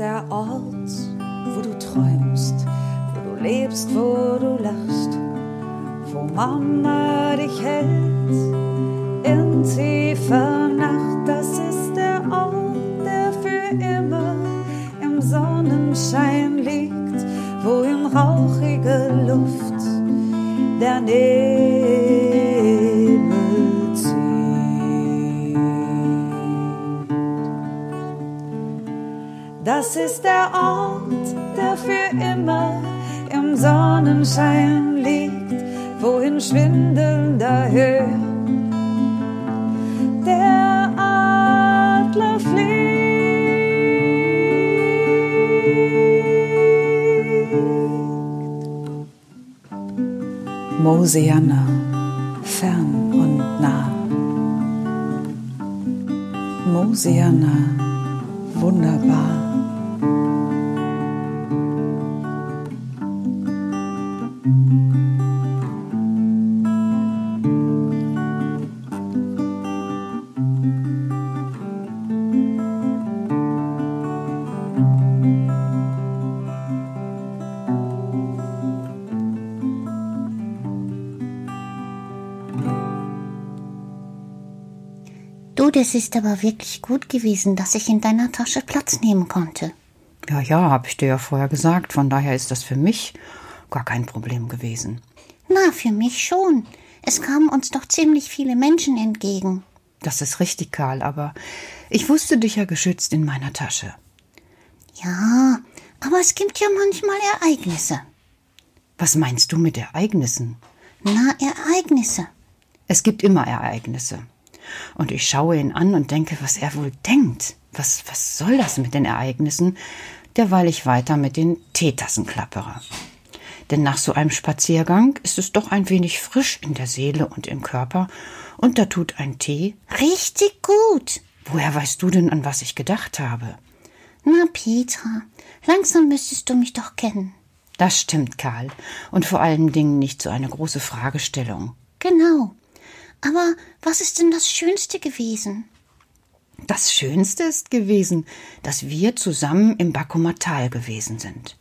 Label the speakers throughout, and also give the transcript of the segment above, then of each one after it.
Speaker 1: Der Ort, wo du träumst, wo du lebst, wo du lachst, wo Mama dich hält in tiefer Sonnenschein liegt, wo in schwindelnder der Adler fliegt. Mosiana, fern und nah. Mosiana, wunderbar.
Speaker 2: Du, das ist aber wirklich gut gewesen, dass ich in deiner Tasche Platz nehmen konnte.
Speaker 3: Ja, ja, hab ich dir ja vorher gesagt. Von daher ist das für mich gar kein Problem gewesen.
Speaker 2: Na, für mich schon. Es kamen uns doch ziemlich viele Menschen entgegen.
Speaker 3: Das ist richtig, Karl, aber ich wusste dich ja geschützt in meiner Tasche.
Speaker 2: Ja, aber es gibt ja manchmal Ereignisse.
Speaker 3: Was meinst du mit Ereignissen?
Speaker 2: Na, Ereignisse.
Speaker 3: Es gibt immer Ereignisse. Und ich schaue ihn an und denke, was er wohl denkt. Was, was soll das mit den Ereignissen? Derweil ich weiter mit den Teetassen klappere. Denn nach so einem Spaziergang ist es doch ein wenig frisch in der Seele und im Körper, und da tut ein Tee.
Speaker 2: Richtig gut.
Speaker 3: Woher weißt du denn, an was ich gedacht habe?
Speaker 2: Na, Petra, langsam müsstest du mich doch kennen.
Speaker 3: Das stimmt, Karl. Und vor allen Dingen nicht so eine große Fragestellung.
Speaker 2: Genau. Aber was ist denn das Schönste gewesen?
Speaker 3: Das Schönste ist gewesen, dass wir zusammen im Bakumatal gewesen sind.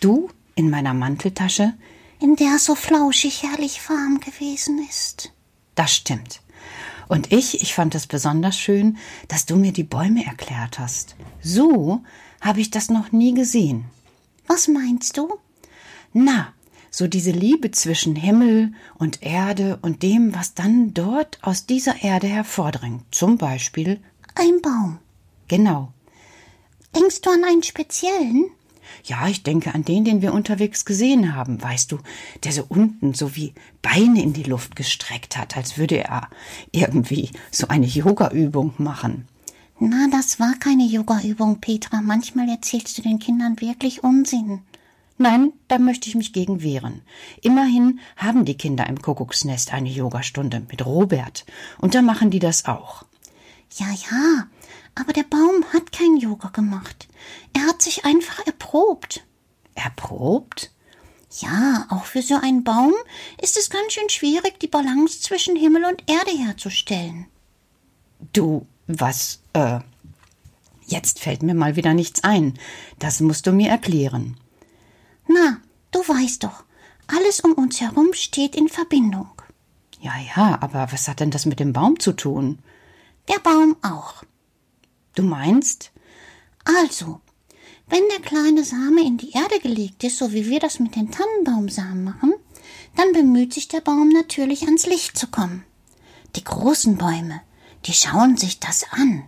Speaker 3: Du in meiner Manteltasche,
Speaker 2: In der so flauschig herrlich warm gewesen ist.
Speaker 3: das stimmt. Und ich, ich fand es besonders schön, dass du mir die Bäume erklärt hast. So habe ich das noch nie gesehen.
Speaker 2: Was meinst du?
Speaker 3: Na, so diese Liebe zwischen Himmel und Erde und dem, was dann dort aus dieser Erde hervordringt. Zum Beispiel,
Speaker 2: Ein Baum.
Speaker 3: genau.
Speaker 2: Denkst du an einen speziellen?
Speaker 3: Ja, ich denke an den, den wir unterwegs gesehen haben, weißt du, der so unten so wie Beine in die Luft gestreckt hat, als würde er irgendwie so eine Yoga-Übung machen.
Speaker 2: Na, das war keine Yoga-Übung, Petra. Manchmal erzählst du den Kindern wirklich Unsinn.
Speaker 3: Nein, da möchte ich mich gegen wehren. Immerhin haben die Kinder im Kuckucksnest eine Yogastunde mit Robert, und da machen die das auch.
Speaker 2: Ja, ja, aber der Baum hat kein Yoga gemacht. Er hat sich einfach erprobt.
Speaker 3: Erprobt?
Speaker 2: Ja, auch für so einen Baum ist es ganz schön schwierig, die Balance zwischen Himmel und Erde herzustellen.
Speaker 3: Du, was, äh, jetzt fällt mir mal wieder nichts ein. Das musst du mir erklären.
Speaker 2: Na, du weißt doch, alles um uns herum steht in Verbindung.
Speaker 3: Ja, ja, aber was hat denn das mit dem Baum zu tun?
Speaker 2: Der Baum auch.
Speaker 3: Du meinst?
Speaker 2: Also, wenn der kleine Same in die Erde gelegt ist, so wie wir das mit den Tannenbaumsamen machen, dann bemüht sich der Baum natürlich ans Licht zu kommen. Die großen Bäume, die schauen sich das an.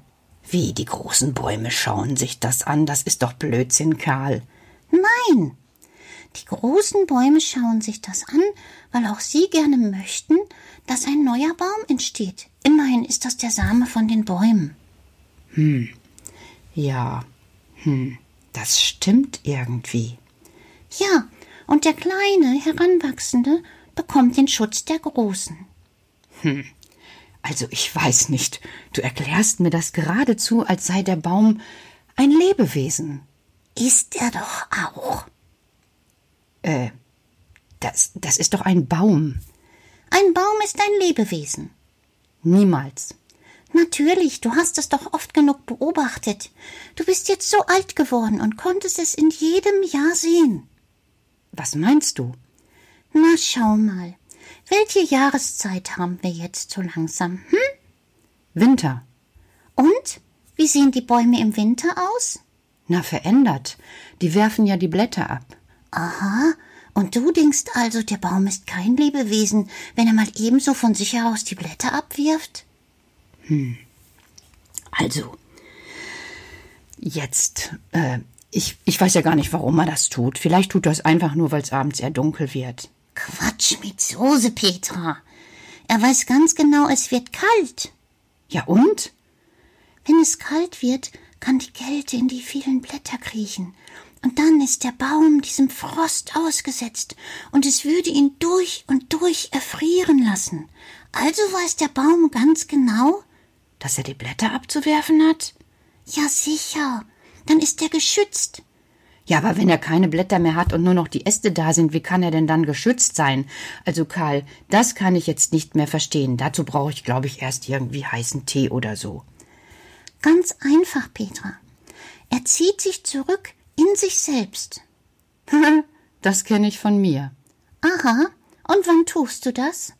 Speaker 3: Wie die großen Bäume schauen sich das an? Das ist doch Blödsinn, Karl.
Speaker 2: Nein. Die großen Bäume schauen sich das an, weil auch sie gerne möchten, dass ein neuer Baum entsteht. Immerhin ist das der Same von den Bäumen.
Speaker 3: Hm. Ja. Hm. Das stimmt irgendwie.
Speaker 2: Ja, und der kleine, heranwachsende bekommt den Schutz der Großen.
Speaker 3: Hm. Also ich weiß nicht. Du erklärst mir das geradezu, als sei der Baum ein Lebewesen.
Speaker 2: Ist er doch auch.
Speaker 3: Äh, das, das ist doch ein Baum.
Speaker 2: Ein Baum ist ein Lebewesen.
Speaker 3: Niemals.
Speaker 2: Natürlich, du hast es doch oft genug beobachtet. Du bist jetzt so alt geworden und konntest es in jedem Jahr sehen.
Speaker 3: Was meinst du?
Speaker 2: Na, schau mal. Welche Jahreszeit haben wir jetzt so langsam, hm?
Speaker 3: Winter.
Speaker 2: Und? Wie sehen die Bäume im Winter aus?
Speaker 3: Na, verändert. Die werfen ja die Blätter ab.
Speaker 2: Aha. Und du denkst also, der Baum ist kein Lebewesen, wenn er mal ebenso von sich heraus die Blätter abwirft?
Speaker 3: Hm. Also, jetzt, äh, ich, ich weiß ja gar nicht, warum er das tut. Vielleicht tut er es einfach nur, weil es abends sehr dunkel wird.
Speaker 2: Quatsch mit Soße, Petra. Er weiß ganz genau, es wird kalt.
Speaker 3: Ja und?
Speaker 2: Wenn es kalt wird, kann die Kälte in die vielen Blätter kriechen. Und dann ist der Baum diesem Frost ausgesetzt, und es würde ihn durch und durch erfrieren lassen. Also weiß der Baum ganz genau,
Speaker 3: dass er die Blätter abzuwerfen hat?
Speaker 2: Ja, sicher. Dann ist er geschützt.
Speaker 3: Ja, aber wenn er keine Blätter mehr hat und nur noch die Äste da sind, wie kann er denn dann geschützt sein? Also Karl, das kann ich jetzt nicht mehr verstehen. Dazu brauche ich, glaube ich, erst irgendwie heißen Tee oder so.
Speaker 2: Ganz einfach, Petra. Er zieht sich zurück in sich selbst.
Speaker 3: das kenne ich von mir.
Speaker 2: Aha. Und wann tust du das?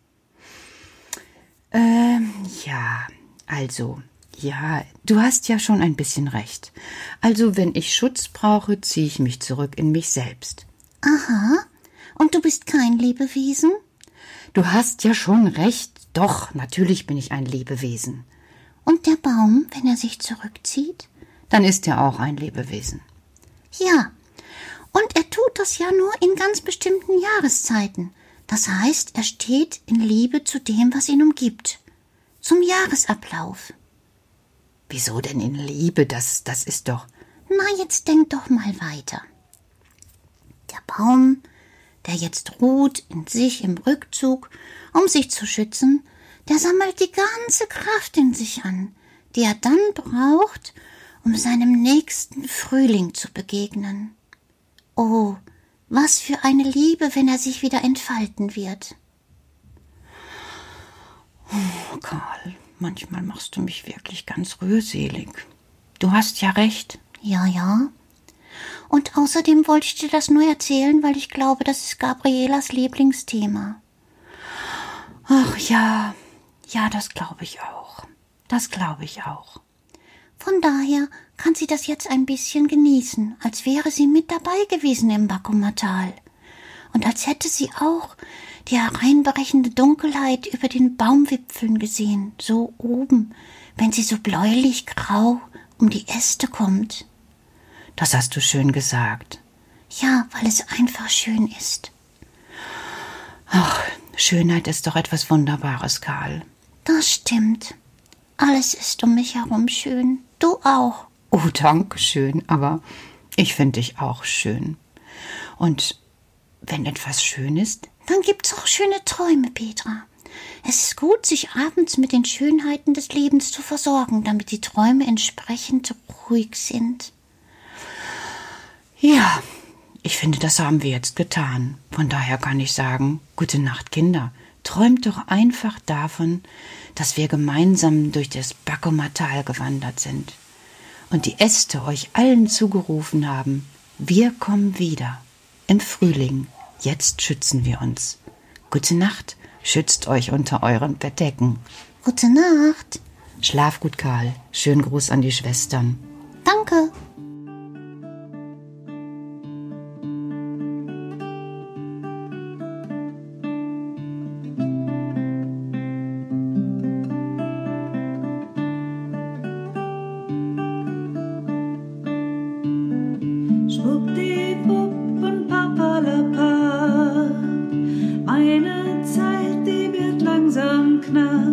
Speaker 3: Ähm, ja, also, ja, du hast ja schon ein bisschen recht. Also, wenn ich Schutz brauche, ziehe ich mich zurück in mich selbst.
Speaker 2: Aha. Und du bist kein Lebewesen?
Speaker 3: Du hast ja schon recht. Doch, natürlich bin ich ein Lebewesen.
Speaker 2: Und der Baum, wenn er sich zurückzieht?
Speaker 3: Dann ist er auch ein Lebewesen.
Speaker 2: Ja. Und er tut das ja nur in ganz bestimmten Jahreszeiten. Das heißt, er steht in Liebe zu dem, was ihn umgibt. Zum Jahresablauf.
Speaker 3: Wieso denn in Liebe? Das, das ist doch.
Speaker 2: Na, jetzt denk doch mal weiter. Der Baum, der jetzt ruht in sich im Rückzug, um sich zu schützen, der sammelt die ganze Kraft in sich an, die er dann braucht, um seinem nächsten Frühling zu begegnen. Oh, was für eine Liebe, wenn er sich wieder entfalten wird.
Speaker 3: Oh, Karl, manchmal machst du mich wirklich ganz rührselig. Du hast ja recht.
Speaker 2: Ja, ja. Und außerdem wollte ich dir das nur erzählen, weil ich glaube, das ist Gabrielas Lieblingsthema.
Speaker 3: Ach ja, ja, das glaube ich auch. Das glaube ich auch.
Speaker 2: Von daher kann sie das jetzt ein bisschen genießen, als wäre sie mit dabei gewesen im Bakumatal. Und als hätte sie auch die hereinbrechende Dunkelheit über den Baumwipfeln gesehen, so oben, wenn sie so bläulich grau um die Äste kommt.
Speaker 3: Das hast du schön gesagt.
Speaker 2: Ja, weil es einfach schön ist.
Speaker 3: Ach, Schönheit ist doch etwas Wunderbares, Karl.
Speaker 2: Das stimmt. Alles ist um mich herum schön. Du auch.
Speaker 3: Oh, danke schön, aber ich finde dich auch schön. Und wenn etwas schön ist,
Speaker 2: dann gibt's auch schöne Träume, Petra. Es ist gut, sich abends mit den Schönheiten des Lebens zu versorgen, damit die Träume entsprechend ruhig sind.
Speaker 3: Ja, ich finde, das haben wir jetzt getan. Von daher kann ich sagen, gute Nacht, Kinder. Träumt doch einfach davon, dass wir gemeinsam durch das Bakomatal gewandert sind und die Äste euch allen zugerufen haben, wir kommen wieder im Frühling Jetzt schützen wir uns. Gute Nacht, schützt euch unter euren Bettdecken.
Speaker 2: Gute Nacht.
Speaker 3: Schlaf gut, Karl. Schönen Gruß an die Schwestern.
Speaker 2: Danke.
Speaker 1: Langsam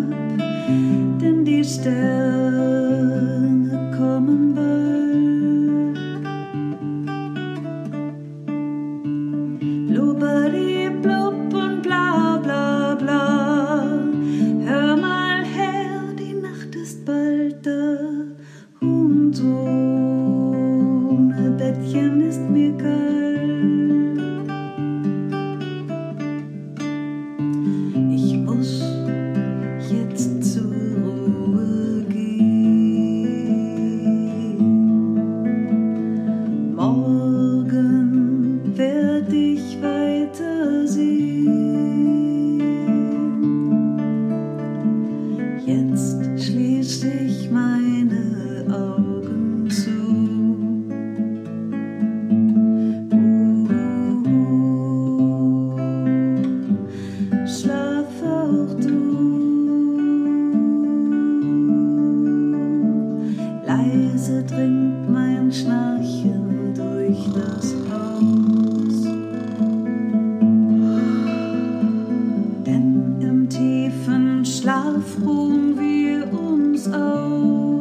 Speaker 1: da frohen wir uns auf.